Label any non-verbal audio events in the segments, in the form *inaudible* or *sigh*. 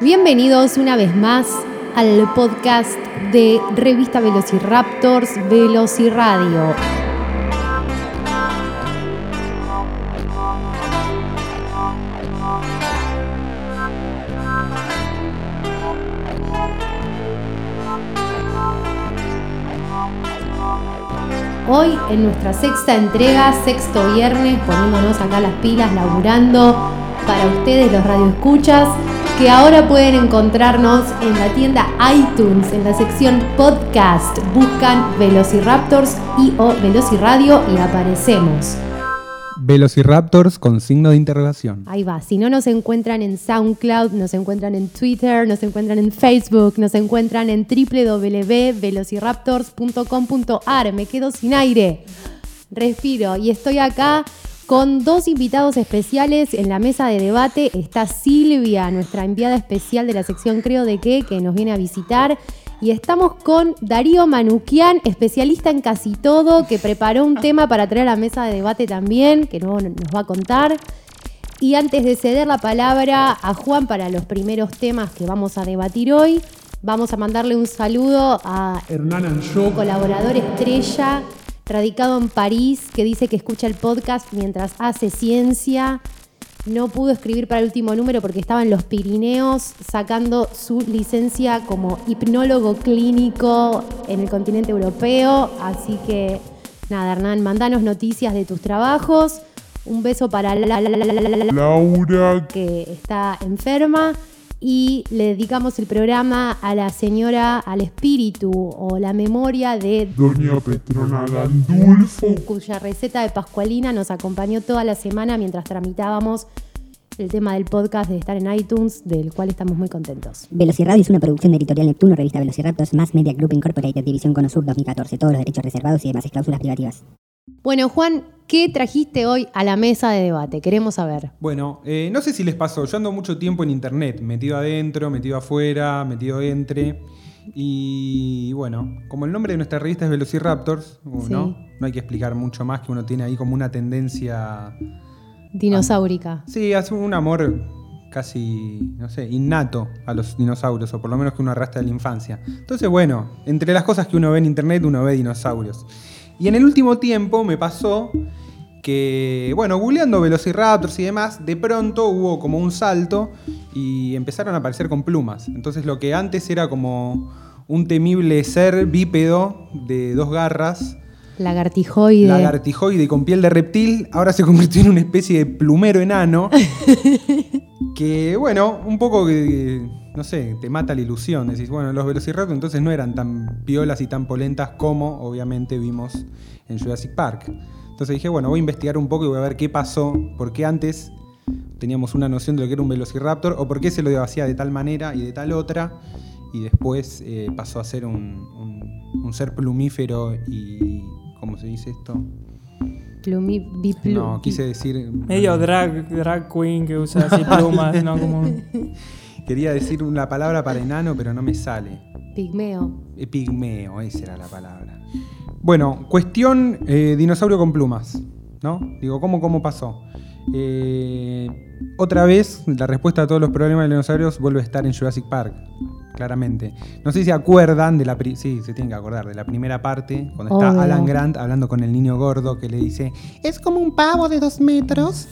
Bienvenidos una vez más al podcast de Revista Velociraptors Velociradio. Hoy en nuestra sexta entrega, sexto viernes, poniéndonos acá las pilas, laburando para ustedes los radioescuchas, que ahora pueden encontrarnos en la tienda iTunes, en la sección podcast. Buscan Velociraptors y o Velociradio y aparecemos. Velociraptors con signo de interrogación. Ahí va. Si no nos encuentran en SoundCloud, nos encuentran en Twitter, nos encuentran en Facebook, nos encuentran en www.velociraptors.com.ar. Me quedo sin aire. Respiro y estoy acá con dos invitados especiales en la mesa de debate. Está Silvia, nuestra enviada especial de la sección Creo de qué, que nos viene a visitar. Y estamos con Darío Manuquian, especialista en casi todo, que preparó un tema para traer a la mesa de debate también, que luego nos va a contar. Y antes de ceder la palabra a Juan para los primeros temas que vamos a debatir hoy, vamos a mandarle un saludo a Hernán su colaborador estrella, radicado en París, que dice que escucha el podcast mientras hace ciencia. No pudo escribir para el último número porque estaba en los Pirineos sacando su licencia como hipnólogo clínico en el continente europeo. Así que, nada, Hernán, mandanos noticias de tus trabajos. Un beso para la, la- la- la- la- la- la- Laura, que está enferma. Y le dedicamos el programa a la señora, al espíritu o la memoria de Doña Petrona Gandulfo, cuya receta de Pascualina nos acompañó toda la semana mientras tramitábamos el tema del podcast de estar en iTunes, del cual estamos muy contentos. Velocirradio es una producción de Editorial Neptuno, revista Velociraptors, Mass Media Group Incorporated, División Conosur 2014. Todos los derechos reservados y demás cláusulas privativas. Bueno, Juan, ¿qué trajiste hoy a la mesa de debate? Queremos saber. Bueno, eh, no sé si les pasó, yo ando mucho tiempo en internet, metido adentro, metido afuera, metido entre. Y bueno, como el nombre de nuestra revista es Velociraptors, uh, Sí. ¿no? No hay que explicar mucho más que uno tiene ahí como una tendencia. Dinosaurica. Sí, hace un amor casi, no sé, innato a los dinosaurios, o por lo menos que uno arrastra de la infancia. Entonces, bueno, entre las cosas que uno ve en internet, uno ve dinosaurios. Y en el último tiempo me pasó que, bueno, googleando Velociraptors y demás, de pronto hubo como un salto y empezaron a aparecer con plumas. Entonces lo que antes era como un temible ser bípedo de dos garras, Lagartijoide. lagartijoide con piel de reptil, ahora se convirtió en una especie de plumero enano. *laughs* que, bueno, un poco que, no sé, te mata la ilusión. Decís, bueno, los velociraptors entonces no eran tan piolas y tan polentas como obviamente vimos en Jurassic Park. Entonces dije, bueno, voy a investigar un poco y voy a ver qué pasó, por qué antes teníamos una noción de lo que era un velociraptor o por qué se lo hacía de tal manera y de tal otra y después eh, pasó a ser un, un- un ser plumífero y... ¿Cómo se dice esto? Plumi, biplu- No, quise decir... Medio drag, drag queen que usa así plumas, ¿no? Como *laughs* Quería decir una palabra para enano, pero no me sale. Pigmeo. Eh, Pigmeo, esa era la palabra. Bueno, cuestión eh, dinosaurio con plumas, ¿no? Digo, ¿cómo, cómo pasó? Eh, otra vez, la respuesta a todos los problemas de los dinosaurios vuelve a estar en Jurassic Park, claramente. No sé si se acuerdan de la... Sí, se tienen que acordar de la primera parte, cuando está. Alan Grant hablando con el niño gordo que le dice, es como un pavo de dos metros.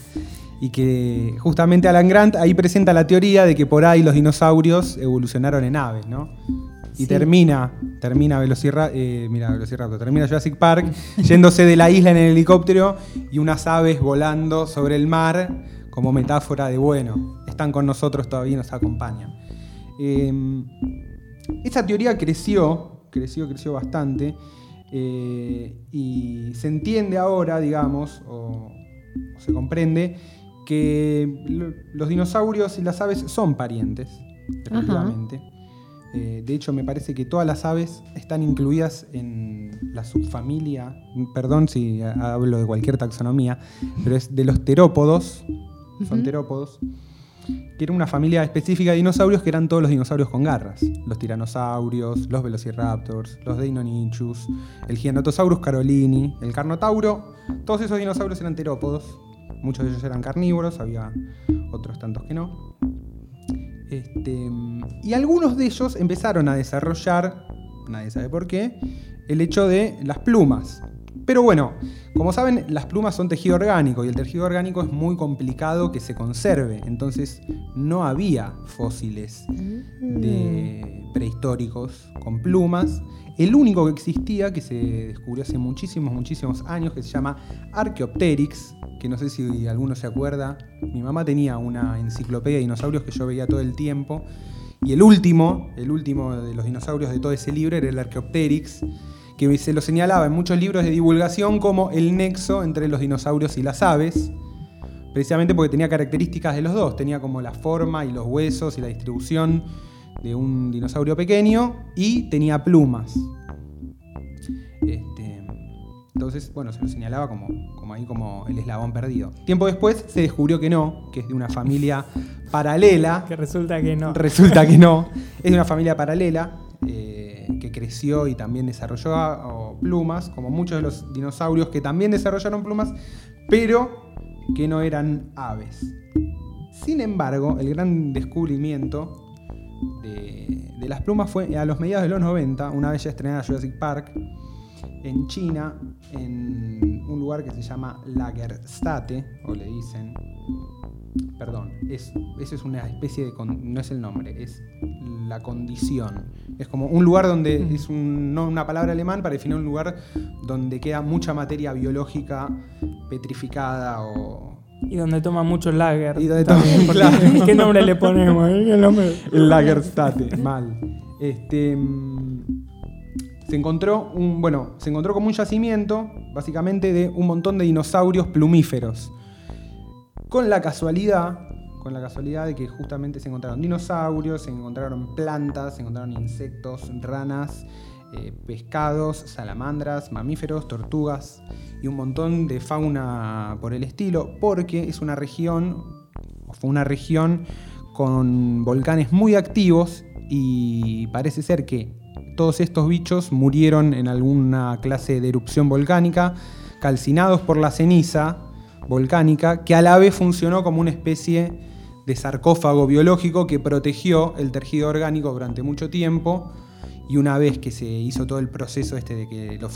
Y que justamente Alan Grant ahí presenta la teoría de que por ahí los dinosaurios evolucionaron en aves, ¿no? Y Sí. termina, termina Velociraptor, mira, Velociraptor, termina Jurassic Park *laughs* yéndose de la isla en el helicóptero y unas aves volando sobre el mar como metáfora de, bueno, están con nosotros todavía y nos acompañan. Eh, esa teoría creció, creció, creció bastante eh, y se entiende ahora, digamos, o, o se comprende que lo- los dinosaurios y las aves son parientes, efectivamente. Eh, de hecho, me parece que todas las aves están incluidas en la subfamilia, perdón si ha- hablo de cualquier taxonomía, pero es de los terópodos, son terópodos, que era una familia específica de dinosaurios que eran todos los dinosaurios con garras. Los tiranosaurios, los velociraptors, los deinonychus, el giganotosaurus carolini, el carnotauro. Todos esos dinosaurios eran terópodos. Muchos de ellos eran carnívoros, había otros tantos que no. Este, y algunos de ellos empezaron a desarrollar, nadie sabe por qué, el hecho de las plumas. Pero bueno, como saben, las plumas son tejido orgánico y el tejido orgánico es muy complicado que se conserve. Entonces no había fósiles de prehistóricos con plumas. El único que existía, que se descubrió hace muchísimos, muchísimos años, que se llama Archaeopteryx, que no sé si alguno se acuerda. Mi mamá tenía una enciclopedia de dinosaurios que yo veía todo el tiempo. Y el último, el último de los dinosaurios de todo ese libro era el Archaeopteryx, que se lo señalaba en muchos libros de divulgación como el nexo entre los dinosaurios y las aves, precisamente porque tenía características de los dos, tenía como la forma y los huesos y la distribución de un dinosaurio pequeño y tenía plumas. Este, entonces, bueno, se lo señalaba como, como ahí como el eslabón perdido. Tiempo después se descubrió que no, que es de una familia *laughs* paralela. Que resulta que no. Resulta que no. *laughs* Es de una familia paralela eh, que creció y también desarrolló oh, plumas, como muchos de los dinosaurios que también desarrollaron plumas, pero que no eran aves. Sin embargo, el gran descubrimiento de, de las plumas fue a los mediados de los 90, una vez ya estrenada Jurassic Park, en China, en un lugar que se llama Lagerstate, o le dicen. Perdón, es, eso es una especie de. no es el nombre, es la condición. Es como un lugar donde. Es un- no una palabra alemán para definir un lugar donde queda mucha materia biológica petrificada o. Y donde toma mucho lager. Y donde también, toma- porque- *laughs* claro. ¿Qué nombre le ponemos? eh? *laughs* ¿Qué nombre? El Lagerstate, mal. Este, mm, se encontró un, bueno, se encontró como un yacimiento, básicamente de un montón de dinosaurios plumíferos. Con la casualidad, con la casualidad de que justamente se encontraron dinosaurios, se encontraron plantas, se encontraron insectos, ranas, eh, pescados, salamandras, mamíferos, tortugas y un montón de fauna por el estilo, porque es una región, o fue una región con volcanes muy activos y parece ser que todos estos bichos murieron en alguna clase de erupción volcánica, calcinados por la ceniza volcánica, que a la vez funcionó como una especie de sarcófago biológico que protegió el tejido orgánico durante mucho tiempo. Y una vez que se hizo todo el proceso este de, que los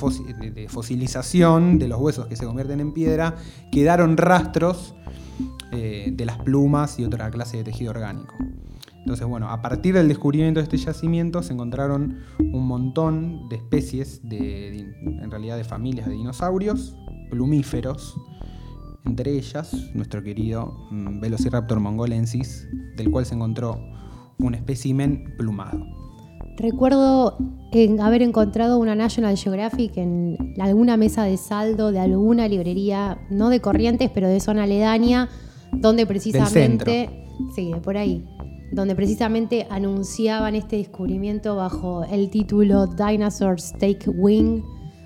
de fosilización de los huesos que se convierten en piedra, quedaron rastros eh, de las plumas y otra clase de tejido orgánico. Entonces, bueno, a partir del descubrimiento de este yacimiento se encontraron un montón de especies, de, de- en realidad de familias de dinosaurios, plumíferos, entre ellas nuestro querido mm, Velociraptor mongolensis, del cual se encontró un espécimen plumado. Recuerdo en haber encontrado una National Geographic en alguna mesa de saldo de alguna librería, no de Corrientes, pero de zona aledaña, donde precisamente, sí, por ahí, donde precisamente anunciaban este descubrimiento bajo el título Dinosaurs Take Wing,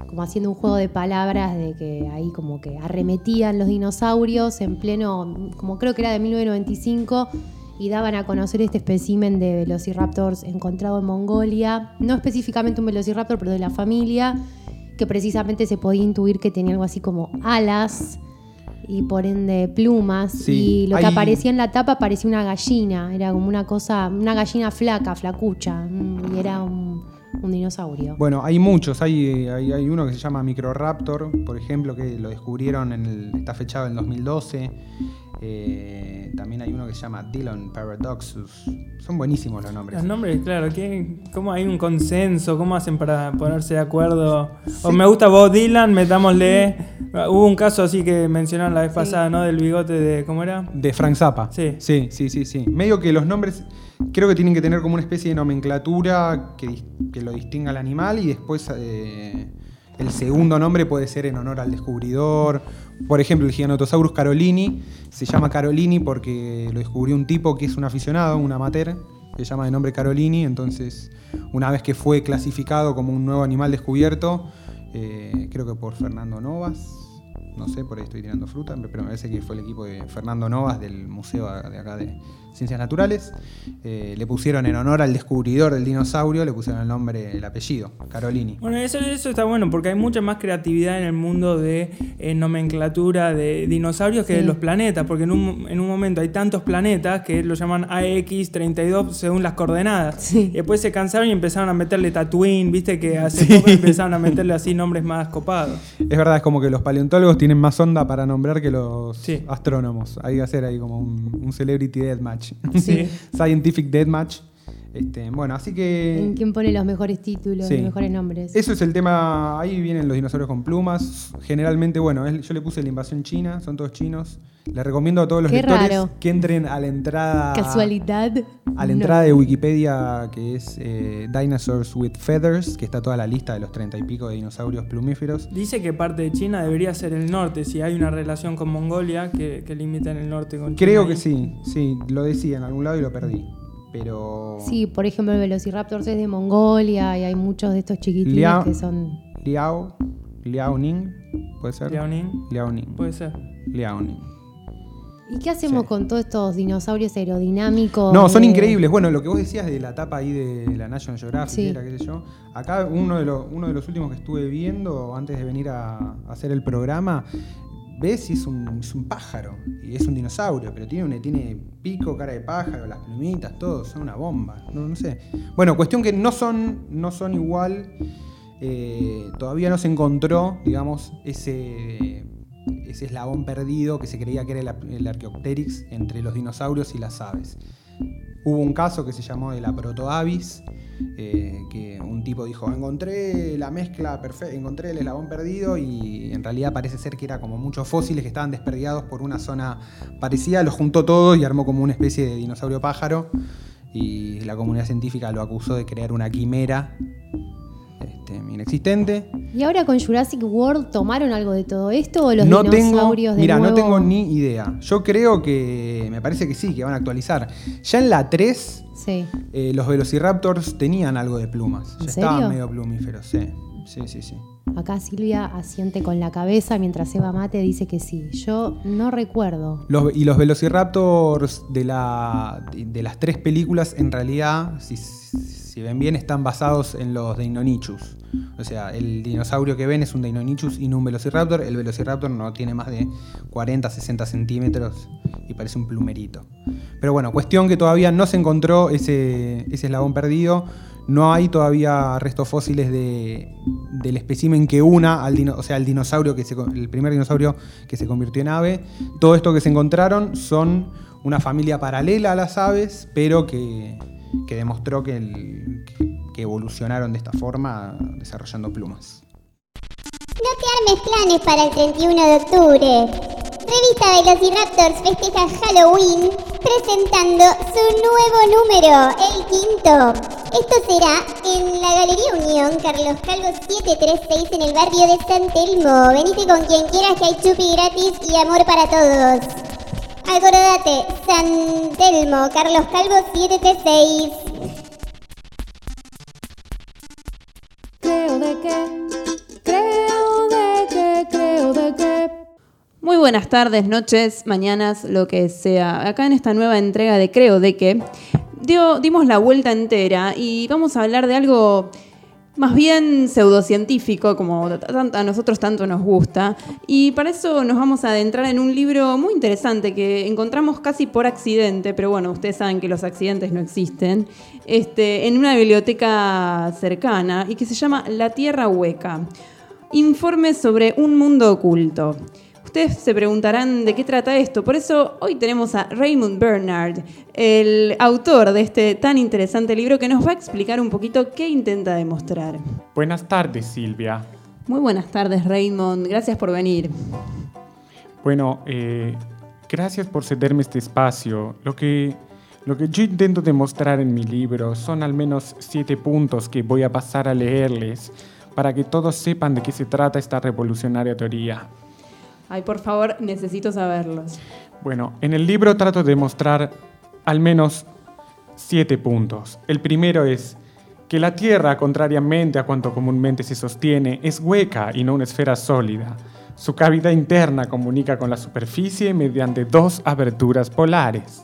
como haciendo un juego de palabras de que ahí como que arremetían los dinosaurios en pleno, como creo que era de 1995 y daban a conocer este espécimen de velociraptors encontrado en Mongolia, no específicamente un velociraptor, pero de la familia, que precisamente se podía intuir que tenía algo así como alas y por ende plumas. Sí, y lo que hay- aparecía en la tapa parecía una gallina, era como una cosa, una gallina flaca, flacucha, mm, y era un, un dinosaurio. Bueno, hay muchos. Hay, hay, hay uno que se llama Microraptor, por ejemplo, que lo descubrieron en el. está fechado en el 2012. Eh, también hay uno que se llama Dillon Paradoxus. Son buenísimos los nombres. Los nombres, claro, ¿qué, ¿cómo hay un consenso? ¿Cómo hacen para ponerse de acuerdo? O me gusta Bob Dylan, metámosle. Hubo un caso así que mencionaron la vez pasada, ¿no? Del bigote de. ¿Cómo era? De Frank Zappa. Sí. Sí, sí, sí, sí. Medio que los nombres creo que tienen que tener como una especie de nomenclatura que lo distinga al animal y después eh, el segundo nombre puede ser en honor al descubridor. Por ejemplo, el Giganotosaurus carolini se llama Carolini porque lo descubrió un tipo que es un aficionado, un amateur, que se llama de nombre Carolini. Entonces, una vez que fue clasificado como un nuevo animal descubierto, eh, creo que por Fernando Novas, no sé, por ahí estoy tirando fruta, pero me parece que fue el equipo de Fernando Novas del museo de acá de, ciencias naturales. Eh, le pusieron en honor al descubridor del dinosaurio, le pusieron el nombre, el apellido, Carolini. Bueno, eso, eso está bueno porque hay mucha más creatividad en el mundo de eh, nomenclatura de dinosaurios que Sí. de los planetas, porque en un, en un momento hay tantos planetas que lo llaman AX32 según las coordenadas. Sí. Y después se cansaron y empezaron a meterle Tatooine, viste que hace poco empezaron a meterle así nombres más copados. Es verdad, es como que los paleontólogos tienen más onda para nombrar que los Sí. astrónomos. Hay que hacer ahí como un, un celebrity deathmatch. Sí. *laughs* Scientific deathmatch. Este, bueno, así que... ¿En quién pone los mejores títulos, Sí. los mejores nombres? Eso es el tema, ahí vienen los dinosaurios con plumas. Generalmente, bueno, yo le puse la invasión china, son todos chinos. Le recomiendo a todos los Qué lectores raro. que entren a la entrada. Casualidad. A la No. entrada de Wikipedia que es eh, Dinosaurs with Feathers, que está toda la lista de los treinta y pico de dinosaurios plumíferos. Dice que parte de China debería ser el norte, si hay una relación con Mongolia que, que limita en el norte con China. Creo que sí, sí, lo decía en algún lado y lo perdí. Pero. Sí, por ejemplo, el Velociraptor es de Mongolia y hay muchos de estos chiquitines Liao- que son. Liao. Liao Ning, ¿puede ser? Liaoning, Liao Ning. puede ser. Liao Ning. ¿Y qué hacemos Sí. con todos estos dinosaurios aerodinámicos? No, son de- increíbles. Bueno, lo que vos decías de la tapa ahí de la National Geographic, Sí. era, qué sé yo. Acá uno de, los, uno de los últimos que estuve viendo antes de venir a, a hacer el programa, ves y es un, es un pájaro. Y es un dinosaurio, pero tiene, pico, cara de pájaro, las plumitas, todo, son una bomba. No, no sé. Bueno, cuestión que no son, no son igual. eh, todavía no se encontró, digamos, ese, ese eslabón perdido que se creía que era el, el Archaeopteryx entre los dinosaurios y las aves. Hubo un caso que se llamó de la protoavis, eh, que un tipo dijo, encontré la mezcla perfecta, encontré el eslabón perdido y en realidad parece ser que era como muchos fósiles que estaban desperdigados por una zona parecida, lo juntó todo y armó como una especie de dinosaurio pájaro y la comunidad científica lo acusó de crear una quimera este, inexistente. ¿Y ahora con Jurassic World tomaron algo de todo esto o los no tengo, dinosaurios de mira, no tengo ni idea. Yo creo que, me parece que sí, que van a actualizar. Ya en la 3 Sí. Eh, los velociraptors tenían algo de plumas. ¿En Ya serio? estaban medio plumíferos, sí. Sí, sí, sí. Acá Silvia asiente con la cabeza mientras Eva Mate dice que sí. Yo no recuerdo. Los- y los velociraptors de, la, de las tres películas, en realidad, si, si ven bien, están basados en los Deinonychus. O sea, el dinosaurio que ven es un Deinonychus y no un velociraptor. El velociraptor no tiene más de 40, 60 centímetros y parece un plumerito. Pero bueno, cuestión que todavía no se encontró ese, eslabón perdido. No hay todavía restos fósiles de, del espécimen que una al dino- o sea, el dinosaurio que el primer dinosaurio que se convirtió en ave. Todo esto que se encontraron son una familia paralela a las aves, pero que, que demostró que, el- que- evolucionaron de esta forma desarrollando plumas. No te armes planes para el 31 de octubre. Revista Velociraptors festeja Halloween presentando su nuevo número, el quinto. Esto será en la Galería Unión, Carlos Calvo 736 en el barrio de San Telmo. Venite con quien quieras que hay chupi gratis y amor para todos. Acordate, San Telmo, Carlos Calvo 736. Creo de que. Creo de que. Creo de que. Muy buenas tardes, noches, mañanas, lo que sea. Acá en esta nueva entrega de Creo de que dio- dimos la vuelta entera y vamos a hablar de algo más bien pseudocientífico, como a nosotros tanto nos gusta. Y para eso nos vamos a adentrar en un libro muy interesante que encontramos casi por accidente, pero bueno, ustedes saben que los accidentes no existen, este, en una biblioteca cercana y que se llama La Tierra Hueca. Informe sobre un mundo oculto. Ustedes se preguntarán de qué trata esto, por eso hoy tenemos a Raymond Bernard, el autor de este tan interesante libro que nos va a explicar un poquito qué intenta demostrar. Buenas tardes, Silvia. Muy buenas tardes, Raymond, gracias por venir. Bueno, eh, gracias por cederme este espacio. Lo que, lo que yo intento demostrar en mi libro son al menos siete puntos que voy a pasar a leerles para que todos sepan de qué se trata esta revolucionaria teoría. Ay, por favor, necesito saberlos. Bueno, en el libro trato de mostrar al menos siete puntos. El primero es que la Tierra, contrariamente a cuanto comúnmente se sostiene, es hueca y no una esfera sólida. Su cavidad interna comunica con la superficie mediante dos aberturas polares.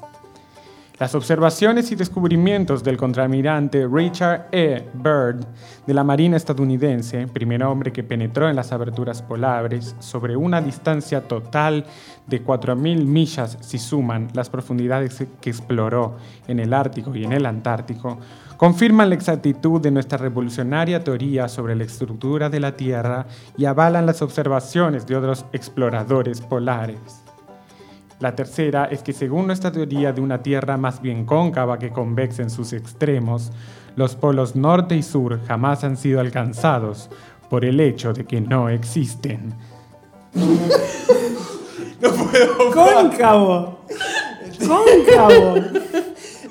Las observaciones y descubrimientos del contraalmirante Richard E. Byrd de la Marina estadounidense, primer hombre que penetró en las aberturas polares sobre una distancia total de 4.000 millas si suman las profundidades que exploró en el Ártico y en el Antártico, confirman la exactitud de nuestra revolucionaria teoría sobre la estructura de la Tierra y avalan las observaciones de otros exploradores polares. La tercera es que según nuestra teoría de una Tierra más bien cóncava que convexa en sus extremos, los polos norte y sur jamás han sido alcanzados por el hecho de que no existen. *laughs* Cóncavo. Cóncavo.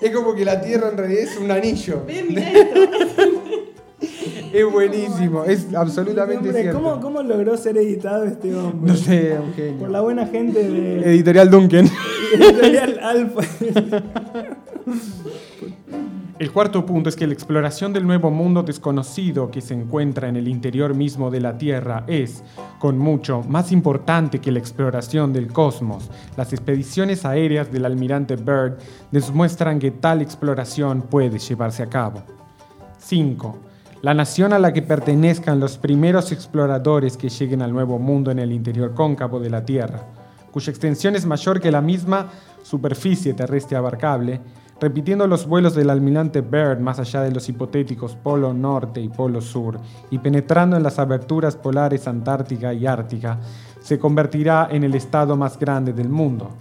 Es como que la Tierra en realidad es un anillo. Es buenísimo, es absolutamente Hombre, cierto. ¿cómo, ¿Cómo logró ser editado este hombre? No sé, un genio. Por la buena gente de Editorial Duncan. Editorial *laughs* Alfa. El cuarto punto es que la exploración del nuevo mundo desconocido que se encuentra en el interior mismo de la Tierra es, con mucho, más importante que la exploración del cosmos. Las expediciones aéreas del almirante Byrd demuestran que tal exploración puede llevarse a cabo. 5. La nación a la que pertenezcan los primeros exploradores que lleguen al nuevo mundo en el interior cóncavo de la Tierra, cuya extensión es mayor que la misma superficie terrestre abarcable, repitiendo los vuelos del almirante Byrd más allá de los hipotéticos Polo Norte y Polo Sur, y penetrando en las aberturas polares Antártica y Ártica, se convertirá en el estado más grande del mundo.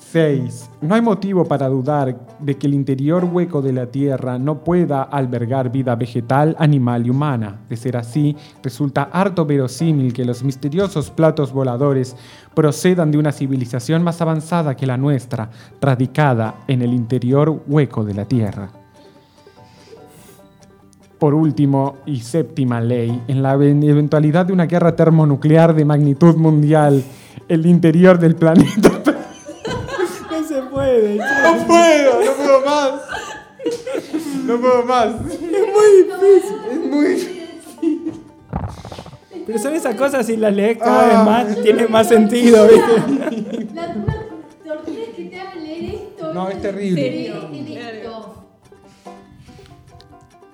6. No hay motivo para dudar de que el interior hueco de la Tierra no pueda albergar vida vegetal, animal y humana. De ser así, resulta harto verosímil que los misteriosos platos voladores procedan de una civilización más avanzada que la nuestra, radicada en el interior hueco de la Tierra. Por último, y séptima ley, en la eventualidad de una guerra termonuclear de magnitud mundial, el interior del planeta *laughs* puede. No puedo, no puedo más. No puedo más. Es muy difícil. Pero son esas cosas, si las lees cada Ah. vez más, tiene más sentido, ¿viste? La tortura es que te hagan leer esto. No, es terrible.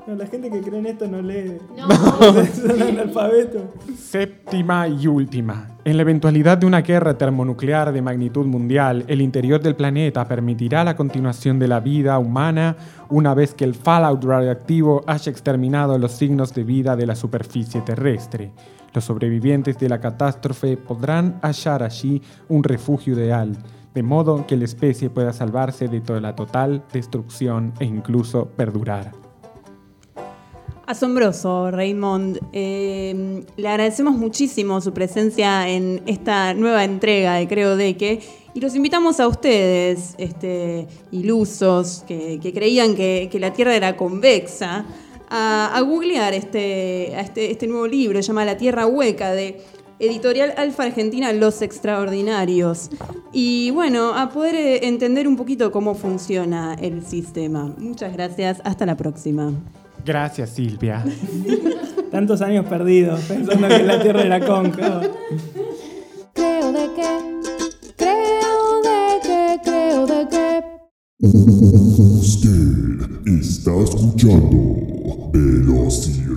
No, la gente que cree en esto no lee. No. *laughs* Son analfabetos. Séptima y última. En la eventualidad de una guerra termonuclear de magnitud mundial, el interior del planeta permitirá la continuación de la vida humana una vez que el fallout radioactivo haya exterminado los signos de vida de la superficie terrestre. Los sobrevivientes de la catástrofe podrán hallar allí un refugio ideal, de modo que la especie pueda salvarse de toda la total destrucción e incluso perdurar. Asombroso, Raymond. Eh, le agradecemos muchísimo su presencia en esta nueva entrega de Creo de que y los invitamos a ustedes, este, ilusos, que, creían que, la Tierra era convexa, a, googlear este, este, este nuevo libro, se llama La Tierra Hueca, de Editorial Alfa Argentina Los Extraordinarios. Y bueno, a poder eh, entender un poquito cómo funciona el sistema. Muchas gracias, hasta la próxima. Gracias, Silvia. *laughs* Tantos años perdidos pensando que la Tierra era cóncava. Creo de que. Creo de que. Creo de que. Usted está escuchando Velociradio.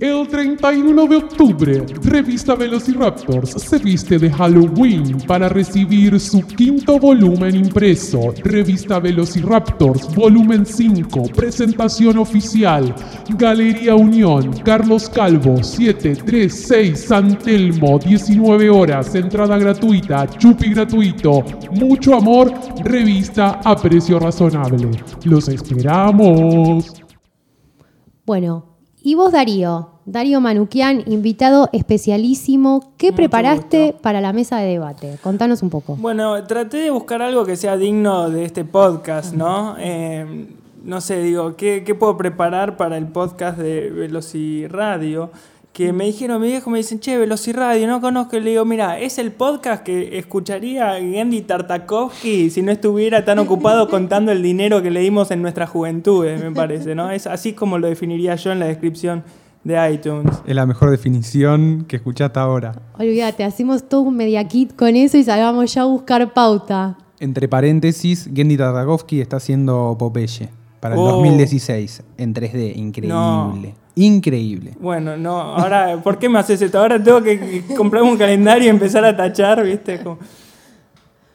El 31 de octubre, Revista Velociraptors se viste de Halloween para recibir su quinto volumen impreso. Revista Velociraptors, volumen 5, presentación oficial. Galería Unión, Carlos Calvo, 736 San Telmo, 19 horas, entrada gratuita, chupi gratuito. Mucho amor, revista a precio razonable. Los esperamos. Bueno, y vos, Darío. Darío Manuquian, invitado especialísimo. ¿Qué Mucho preparaste gusto. para la mesa de debate? Contanos un poco. Bueno, traté de buscar algo que sea digno de este podcast, ¿no? Eh, no sé, digo, ¿qué, qué puedo preparar para el podcast de Velociradio? Que me dijeron, mi viejo me dicen, che, Velociradio, no conozco. Y le digo, mira, es el podcast que escucharía Gendy Tartakovsky si no estuviera tan ocupado contando el dinero que le dimos en nuestra juventud, me parece, ¿no? Es así como lo definiría yo en la descripción de iTunes. Es la mejor definición que escuchaste ahora. Olvídate, hacemos todo un media kit con eso y salgamos ya a buscar pauta. Entre paréntesis, Gendy Tartakovsky está haciendo Popeye para el Oh. 2016 en 3D. Increíble. No. Increíble. Bueno, no, ahora, ¿por qué me haces esto? Ahora tengo que comprarme un calendario y empezar a tachar, ¿viste? Como-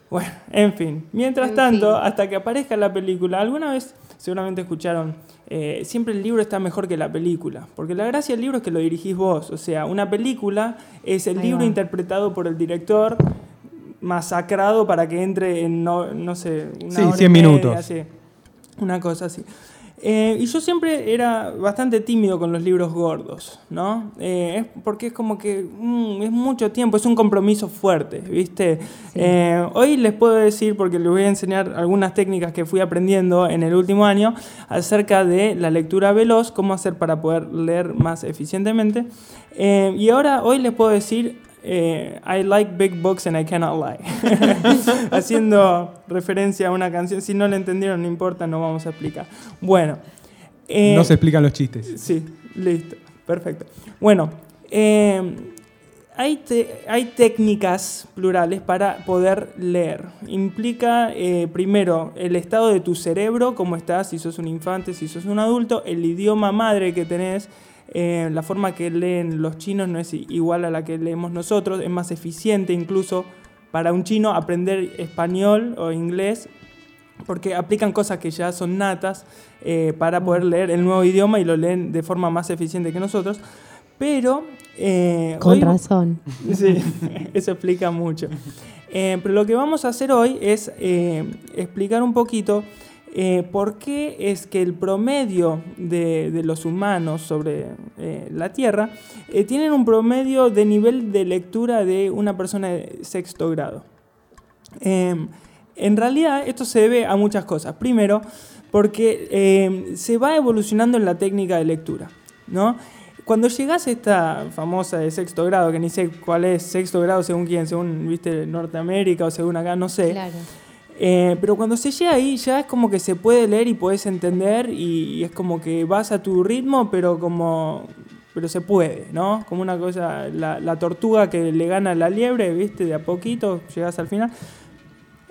Bueno, en fin. Mientras En tanto, fin. hasta que aparezca la película, alguna vez seguramente escucharon, eh, siempre el libro está mejor que la película, porque la gracia del libro es que lo dirigís vos, o sea, una película es el Ahí libro va. interpretado por el director, masacrado para que entre en, no, no sé, una Sí, hora y 100 media, minutos. sí. una cosa así. Eh, y yo siempre era bastante tímido con los libros gordos, ¿no? Eh, es porque es como que mm, es mucho tiempo, es un compromiso fuerte, ¿viste? Eh, hoy les puedo decir, porque les voy a enseñar algunas técnicas que fui aprendiendo en el último año acerca de la lectura veloz, cómo hacer para poder leer más eficientemente. Y ahora, hoy les puedo decir eh, I like big books and I cannot lie. *laughs* Haciendo referencia a una canción. Si no la entendieron, no importa, no vamos a explicar. Bueno. eh, no se explican los chistes. Sí, listo. Perfecto. Bueno, eh, hay, te- hay técnicas plurales para poder leer. Implica, eh, primero, el estado de tu cerebro, cómo estás, si sos un infante, si sos un adulto, el idioma madre que tenés, eh, la forma que leen los chinos no es igual a la que leemos nosotros, es más eficiente incluso para un chino aprender español o inglés porque aplican cosas que ya son natas eh, para poder leer el nuevo idioma y lo leen de forma más eficiente que nosotros. Pero... eh, Con hoy- razón. *laughs* Sí, eso explica mucho. Eh, pero lo que vamos a hacer hoy es explicar un poquito eh, por qué es que el promedio de, los humanos sobre eh, la Tierra eh, tienen un promedio de nivel de lectura de una persona de sexto grado. Eh, en realidad esto se debe a muchas cosas. Primero, porque eh, se va evolucionando en la técnica de lectura, ¿no? Cuando llegas a esta famosa de sexto grado, que ni sé cuál es sexto grado según quién, según viste Norteamérica o según acá, no sé. Claro. Eh, pero cuando se llega ahí ya es como que se puede leer y puedes entender y, y es como que vas a tu ritmo, pero como pero se puede, ¿no? Como una cosa, la, la tortuga que le gana a la liebre, ¿viste? De a poquito llegas al final.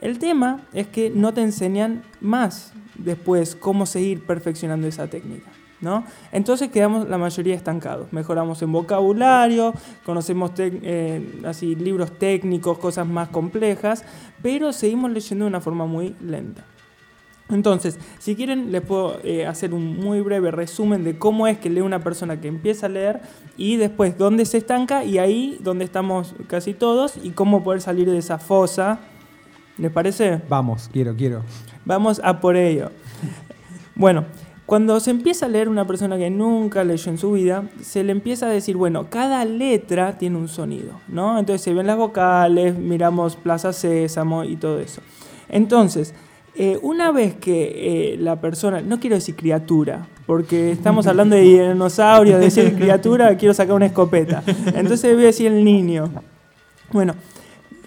El tema es que no te enseñan más después cómo seguir perfeccionando esa técnica. ¿No? Entonces quedamos la mayoría estancados. Mejoramos en vocabulario, conocemos eh, así, libros técnicos, cosas más complejas, pero seguimos leyendo de una forma muy lenta. Entonces, si quieren, les puedo eh, hacer un muy breve resumen de cómo es que lee una persona que empieza a leer y después dónde se estanca y ahí donde estamos casi todos y cómo poder salir de esa fosa. ¿Les parece? Vamos, quiero, quiero. Vamos a por ello. Bueno, cuando se empieza a leer una persona que nunca leyó en su vida, se le empieza a decir, bueno, cada letra tiene un sonido, ¿no? Entonces se ven las vocales, miramos Plaza Sésamo y todo eso. Entonces, eh, una vez que eh, la persona, no quiero decir criatura, porque estamos hablando de dinosaurio, de decir criatura, quiero sacar una escopeta. Entonces voy a decir el niño. Bueno,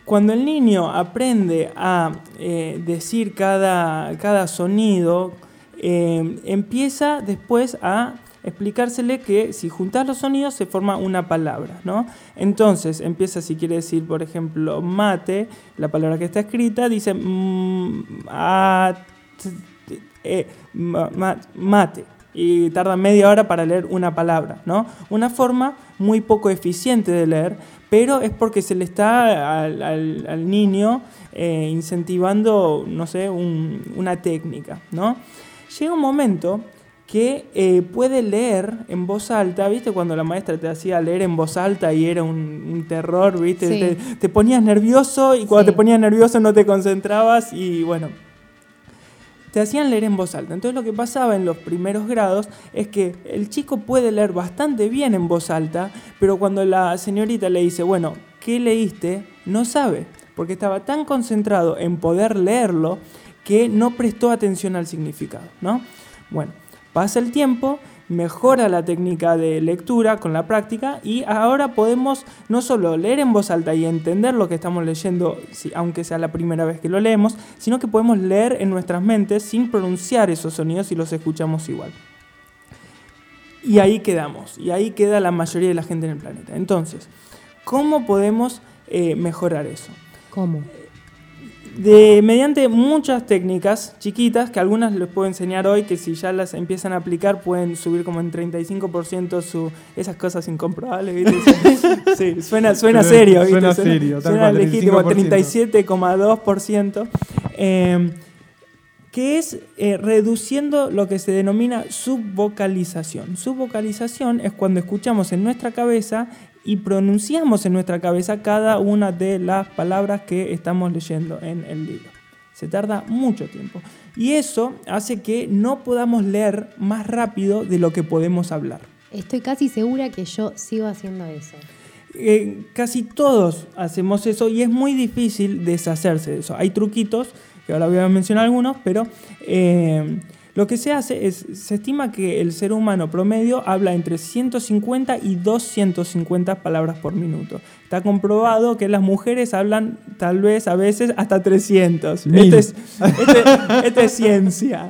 cuando el niño aprende a eh, decir cada, cada sonido, eh, empieza después a explicársele que si juntas los sonidos se forma una palabra, ¿no? Entonces empieza, si quiere decir, por ejemplo, mate, la palabra que está escrita dice ma- mate y tarda media hora para leer una palabra, ¿no? Una forma muy poco eficiente de leer, pero es porque se le está al, niño eh, incentivando, no sé, un- una técnica, ¿no? Llega un momento que eh, puede leer en voz alta, ¿viste? Cuando la maestra te hacía leer en voz alta y era un, un terror, ¿viste? Sí. Te, te ponías nervioso y cuando Sí. te ponías nervioso no te concentrabas y bueno, te hacían leer en voz alta. Entonces lo que pasaba en los primeros grados es que el chico puede leer bastante bien en voz alta, pero cuando la señorita le dice, bueno, ¿qué leíste? No sabe, porque estaba tan concentrado en poder leerlo que no prestó atención al significado, ¿no? Bueno, pasa el tiempo, mejora la técnica de lectura con la práctica y ahora podemos no solo leer en voz alta y entender lo que estamos leyendo, aunque sea la primera vez que lo leemos, sino que podemos leer en nuestras mentes sin pronunciar esos sonidos y los escuchamos igual. Y ahí quedamos, y ahí queda la mayoría de la gente en el planeta. Entonces, ¿cómo podemos eh, mejorar eso? ¿Cómo? De, mediante muchas técnicas chiquitas, que algunas les puedo enseñar hoy, que si ya las empiezan a aplicar pueden subir como en 35% su, esas cosas incomprobables. ¿viste? *laughs* Sí, suena, suena serio. ¿viste? suena serio, tal Suena cual, legítimo, 35%. 37,2%. Eh, que es eh, reduciendo lo que se denomina subvocalización. Subvocalización es cuando escuchamos en nuestra cabeza y pronunciamos en nuestra cabeza cada una de las palabras que estamos leyendo en el libro. Se tarda mucho tiempo. Y eso hace que no podamos leer más rápido de lo que podemos hablar. Estoy casi segura que yo sigo haciendo eso. Eh, casi todos hacemos eso y es muy difícil deshacerse de eso. Hay truquitos, que ahora voy a mencionar algunos, pero eh, lo que se hace es, se estima que el ser humano promedio habla entre 150 y 250 palabras por minuto. Está comprobado que las mujeres hablan tal vez a veces hasta 300. Mil. Esto es, este- esto es ciencia.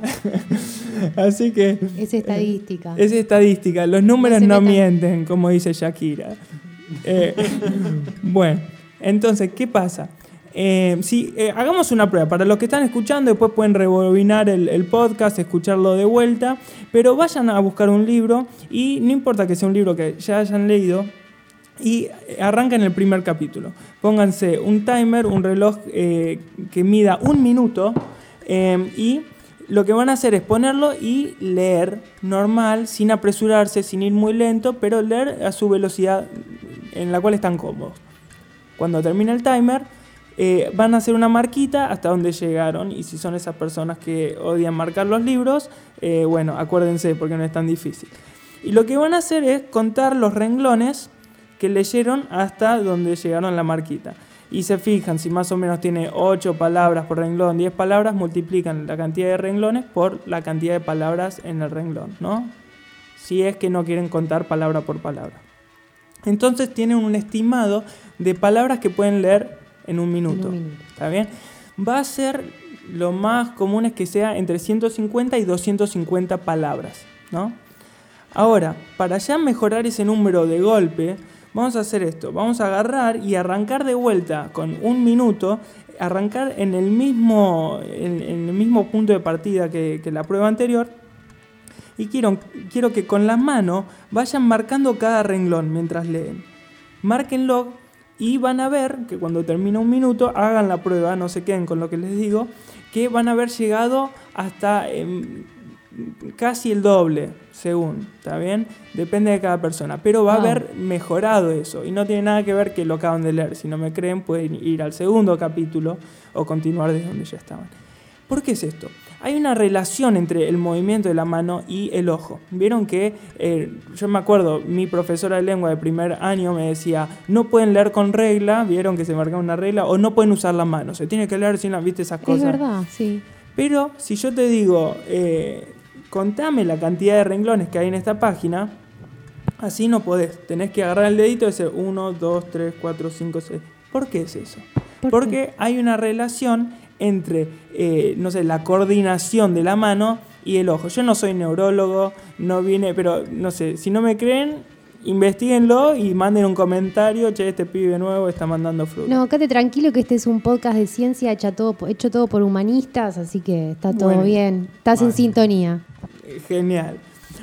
*laughs* Así que... Es estadística. Es estadística, los números No mienten, como dice Shakira. Eh, *laughs* bueno, entonces, ¿qué pasa? Eh, si, eh, hagamos una prueba. Para los que están escuchando, después pueden rebobinar el, podcast, escucharlo de vuelta, pero vayan a buscar un libro y no importa que sea un libro que ya hayan leído, y arrancan el primer capítulo. Pónganse un timer, un reloj eh, que mida un minuto eh, y lo que van a hacer es ponerlo y leer normal, sin apresurarse, sin ir muy lento, pero leer a su velocidad en la cual están cómodos. Cuando termine el timer, eh, van a hacer una marquita hasta donde llegaron y si son esas personas que odian marcar los libros, eh, bueno, acuérdense porque no es tan difícil. Y lo que van a hacer es contar los renglones que leyeron hasta donde llegaron la marquita. Y se fijan, si más o menos tiene 8 palabras por renglón, 10 palabras, multiplican la cantidad de renglones por la cantidad de palabras en el renglón, ¿no? Si es que no quieren contar palabra por palabra. Entonces tienen un estimado de palabras que pueden leer en un minuto. minuto. ¿Está bien? Va a ser lo más común es que sea entre 150 y 250 palabras, ¿no? Ahora, para ya mejorar ese número de golpe, vamos a hacer esto. Vamos a agarrar y arrancar de vuelta con un minuto, arrancar en el mismo, en, en el mismo punto de partida que, que la prueba anterior. Y quiero, quiero que con la mano vayan marcando cada renglón mientras leen. Márquenlo y van a ver que cuando termina un minuto, hagan la prueba, no se queden con lo que les digo, que van a haber llegado hasta em, casi el doble, según, ¿está bien? Depende de cada persona, pero va a haber mejorado eso y no tiene nada que ver que lo acaban de leer. Si no me creen, pueden ir al segundo capítulo o continuar desde donde ya estaban. ¿Por qué es esto? Hay una relación entre el movimiento de la mano y el ojo. Vieron que, eh, yo me acuerdo, mi profesora de lengua de primer año me decía, no pueden leer con regla, vieron que se marcaba una regla, o no pueden usar la mano, se tiene que leer sin la, viste esas Es cosas. verdad, sí. Pero si yo te digo, eh, contame la cantidad de renglones que hay en esta página, así no podés. Tenés que agarrar el dedito y decir 1, 2, 3, 4, 5, 6. ¿Por qué es eso? ¿Por Porque hay una relación entre, eh, no sé, la coordinación de la mano y el ojo. Yo no soy neurólogo, no vine, pero no sé, si no me creen, investiguenlo y manden un comentario, che, este pibe nuevo está mandando fruta. No, quédate tranquilo que este es un podcast de ciencia hecha todo, hecho todo por humanistas, así que está todo Bueno. bien. Estás en sintonía. Genial.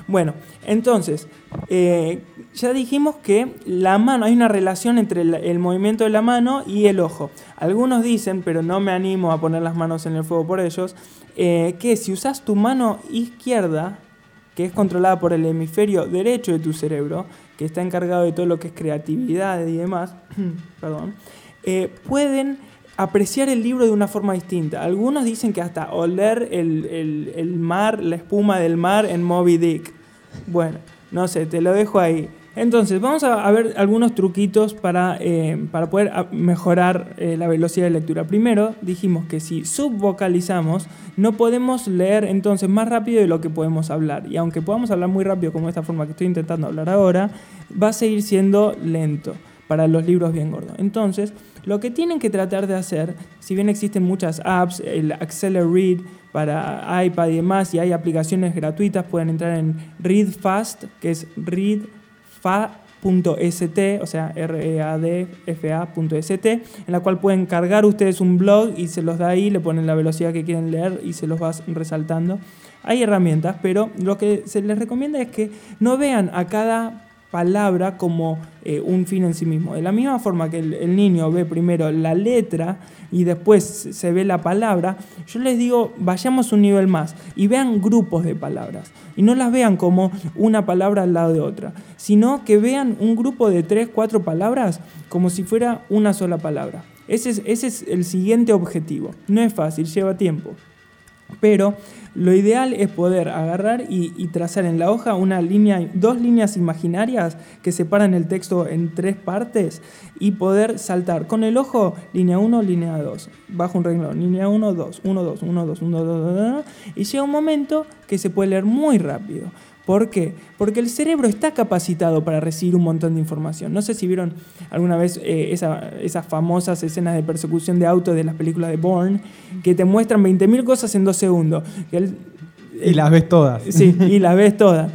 Bueno, entonces, eh, ya dijimos que la mano, hay una relación entre el, movimiento de la mano y el ojo. Algunos dicen, pero no me animo a poner las manos en el fuego por ellos, eh, que si usas tu mano izquierda, que es controlada por el hemisferio derecho de tu cerebro, que está encargado de todo lo que es creatividad y demás, *clears throat* perdón, eh, pueden apreciar el libro de una forma distinta. Algunos dicen que hasta oler el, el- el mar, la espuma del mar en Moby Dick. Bueno, no sé, te lo dejo ahí. Entonces, vamos a, ver algunos truquitos para, eh, para poder a- mejorar eh, la velocidad de lectura. Primero, dijimos que si subvocalizamos, no podemos leer entonces más rápido de lo que podemos hablar. Y aunque podamos hablar muy rápido, como esta forma que estoy intentando hablar ahora, va a seguir siendo lento para los libros bien gordos. Entonces, lo que tienen que tratar de hacer, si bien existen muchas apps, el Accelerate, para iPad y demás, y hay aplicaciones gratuitas, pueden entrar en ReadFast, que es readfa.st, o sea, R-E-A-D-F-A.st, en la cual pueden cargar ustedes un blog y se los da ahí, le ponen la velocidad que quieren leer y se los vas resaltando. Hay herramientas, pero lo que se les recomienda es que no vean a cada palabra como eh, un fin en sí mismo. De la misma forma que el, el niño ve primero la letra y después se ve la palabra, yo les digo, vayamos un nivel más y vean grupos de palabras. Y no las vean como una palabra al lado de otra, sino que vean un grupo de tres, cuatro palabras como si fuera una sola palabra. Ese es, ese es el siguiente objetivo. No es fácil, lleva tiempo. Pero lo ideal es poder agarrar y, trazar en la hoja una línea, dos líneas imaginarias que separan el texto en tres partes y poder saltar con el ojo línea 1, línea 2, bajo un renglón, línea 1, 2, 1, 2, 1, 2, 1, 2, 2, y llega un momento que se puede leer muy rápido. ¿Por qué? Porque el cerebro está capacitado para recibir un montón de información. No sé si vieron alguna vez eh, esa- esas famosas escenas de persecución de autos de las películas de Bourne, que te muestran 20.000 cosas en dos segundos. El- Y las ves todas. Sí, y las ves *laughs* todas.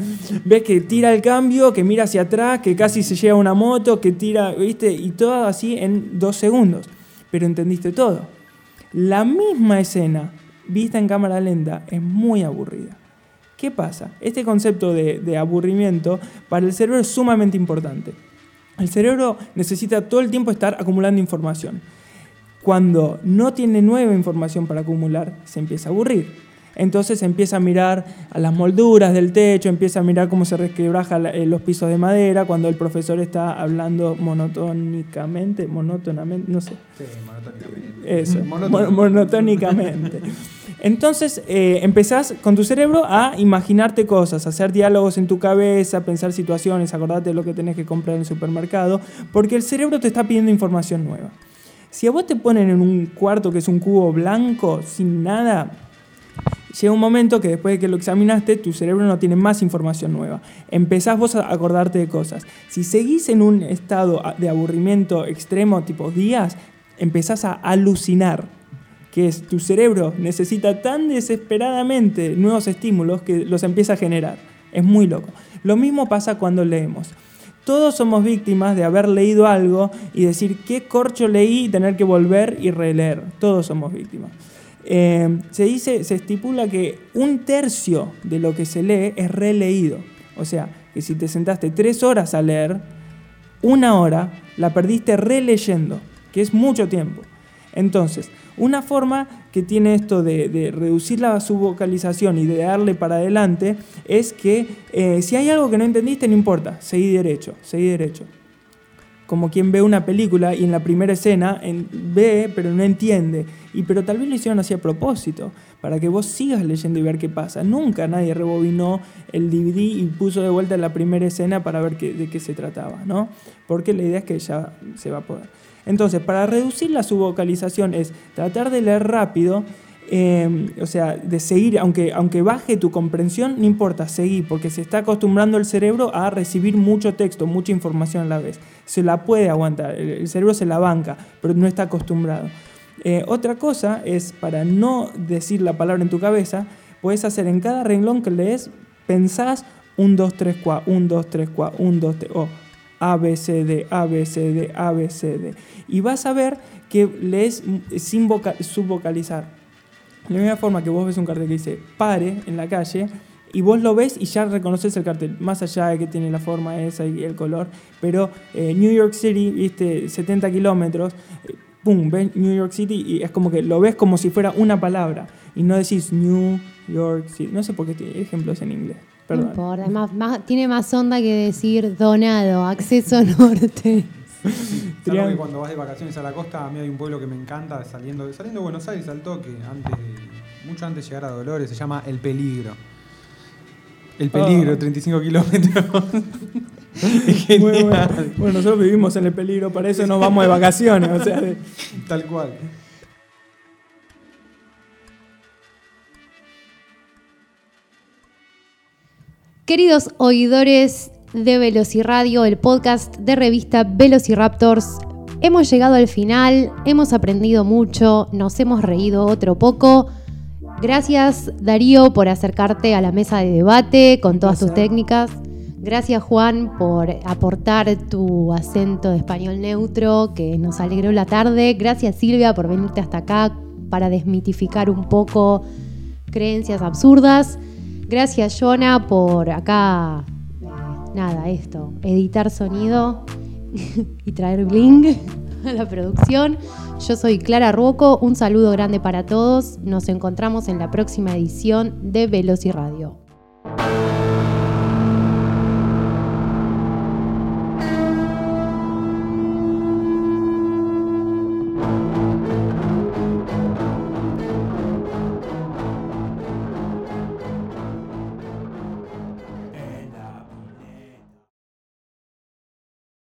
Ves que tira el cambio, que mira hacia atrás, que casi se lleva una moto, que tira, ¿viste? Y todo así en dos segundos. Pero entendiste todo. La misma escena, vista en cámara lenta, es muy aburrida. ¿Qué pasa? Este concepto de, de aburrimiento para el cerebro es sumamente importante. El cerebro necesita todo el tiempo estar acumulando información. Cuando no tiene nueva información para acumular, se empieza a aburrir. Entonces empieza a mirar a las molduras del techo, empieza a mirar cómo se resquebraja eh, los pisos de madera, cuando el profesor está hablando monotónicamente, monótonamente, no sé. Eso, mon- *laughs* monotónicamente. Entonces eh, empezás con tu cerebro a imaginarte cosas, a hacer diálogos en tu cabeza, pensar situaciones, acordarte de lo que tenés que comprar en el supermercado, porque el cerebro te está pidiendo información nueva. Si a vos te ponen en un cuarto que es un cubo blanco, sin nada, llega un momento que después de que lo examinaste, tu cerebro no tiene más información nueva. Empezás vos a acordarte de cosas. Si seguís en un estado de aburrimiento extremo, tipo días, empezás a alucinar. Que es tu cerebro necesita tan desesperadamente nuevos estímulos que los empieza a generar. Es muy loco. Lo mismo pasa cuando leemos. Todos somos víctimas de haber leído algo y decir qué corcho leí y tener que volver y releer. Todos somos víctimas. Eh, se dice, se estipula que un tercio de lo que se lee es releído. O sea, que si te sentaste tres horas a leer, una hora la perdiste releyendo, que es mucho tiempo. Entonces, una forma que tiene esto de, reducir la subvocalización y de darle para adelante es que eh, si hay algo que no entendiste, no importa, seguí derecho, seguí derecho como quien ve una película y en la primera escena en- ve pero no entiende. Y pero tal vez lo hicieron así a propósito, para que vos sigas leyendo y ver qué pasa. Nunca nadie rebobinó el DVD y puso de vuelta la primera escena para ver qué- de qué se trataba, ¿no? Porque la idea es que ya se va a poder. Entonces, para reducir la subvocalización es tratar de leer rápido, eh, o sea, de seguir, aunque, aunque baje tu comprensión, no importa, seguí, porque se está acostumbrando el cerebro a recibir mucho texto, mucha información a la vez. Se la puede aguantar, el, cerebro se la banca, pero no está acostumbrado. Eh, otra cosa es, para no decir la palabra en tu cabeza, puedes hacer en cada renglón que lees, pensás 1, 2, 3, 4, 1, 2, 3, 4, 1, 2, 3, o A, B, C, D, A, B, C, D, A, B, C, D. Y vas a ver que lees sin voca- subvocalizar. De la misma forma que vos ves un cartel que dice pare en la calle y vos lo ves y ya reconoces el cartel, más allá de que tiene la forma esa y el color, pero eh, New York City, viste, 70 kilómetros, eh, pum, ves New York City y es como que lo ves como si fuera una palabra y no decís New York City. No sé por qué ejemplos en inglés, No importa, es más- más- tiene más onda que decir donado, acceso norte. *laughs* Salvo que cuando vas de vacaciones a la costa, a mí hay un pueblo que me encanta, saliendo, saliendo de Buenos Aires al toque, antes mucho antes de llegar a Dolores, se llama El Peligro. El Peligro, Ah. 35 kilómetros. *laughs* *laughs* Bueno. Bueno, nosotros vivimos en el peligro, para eso nos vamos de vacaciones, o sea, de- Tal cual. Queridos oidores de Velociradio, el podcast de revista Velociraptors, hemos llegado al final, hemos aprendido mucho, nos hemos reído otro poco Gracias Darío por acercarte a la mesa de debate con todas tus técnicas. Gracias Juan por aportar tu acento de español neutro que nos alegró la tarde. Gracias Silvia por venirte hasta acá para desmitificar un poco creencias absurdas. Gracias Jonah por acá, nada, esto, editar sonido *laughs* y traer bling a la producción. Yo soy Clara Ruoco, un saludo grande para todos. Nos encontramos en la próxima edición de Velociradio. Radio.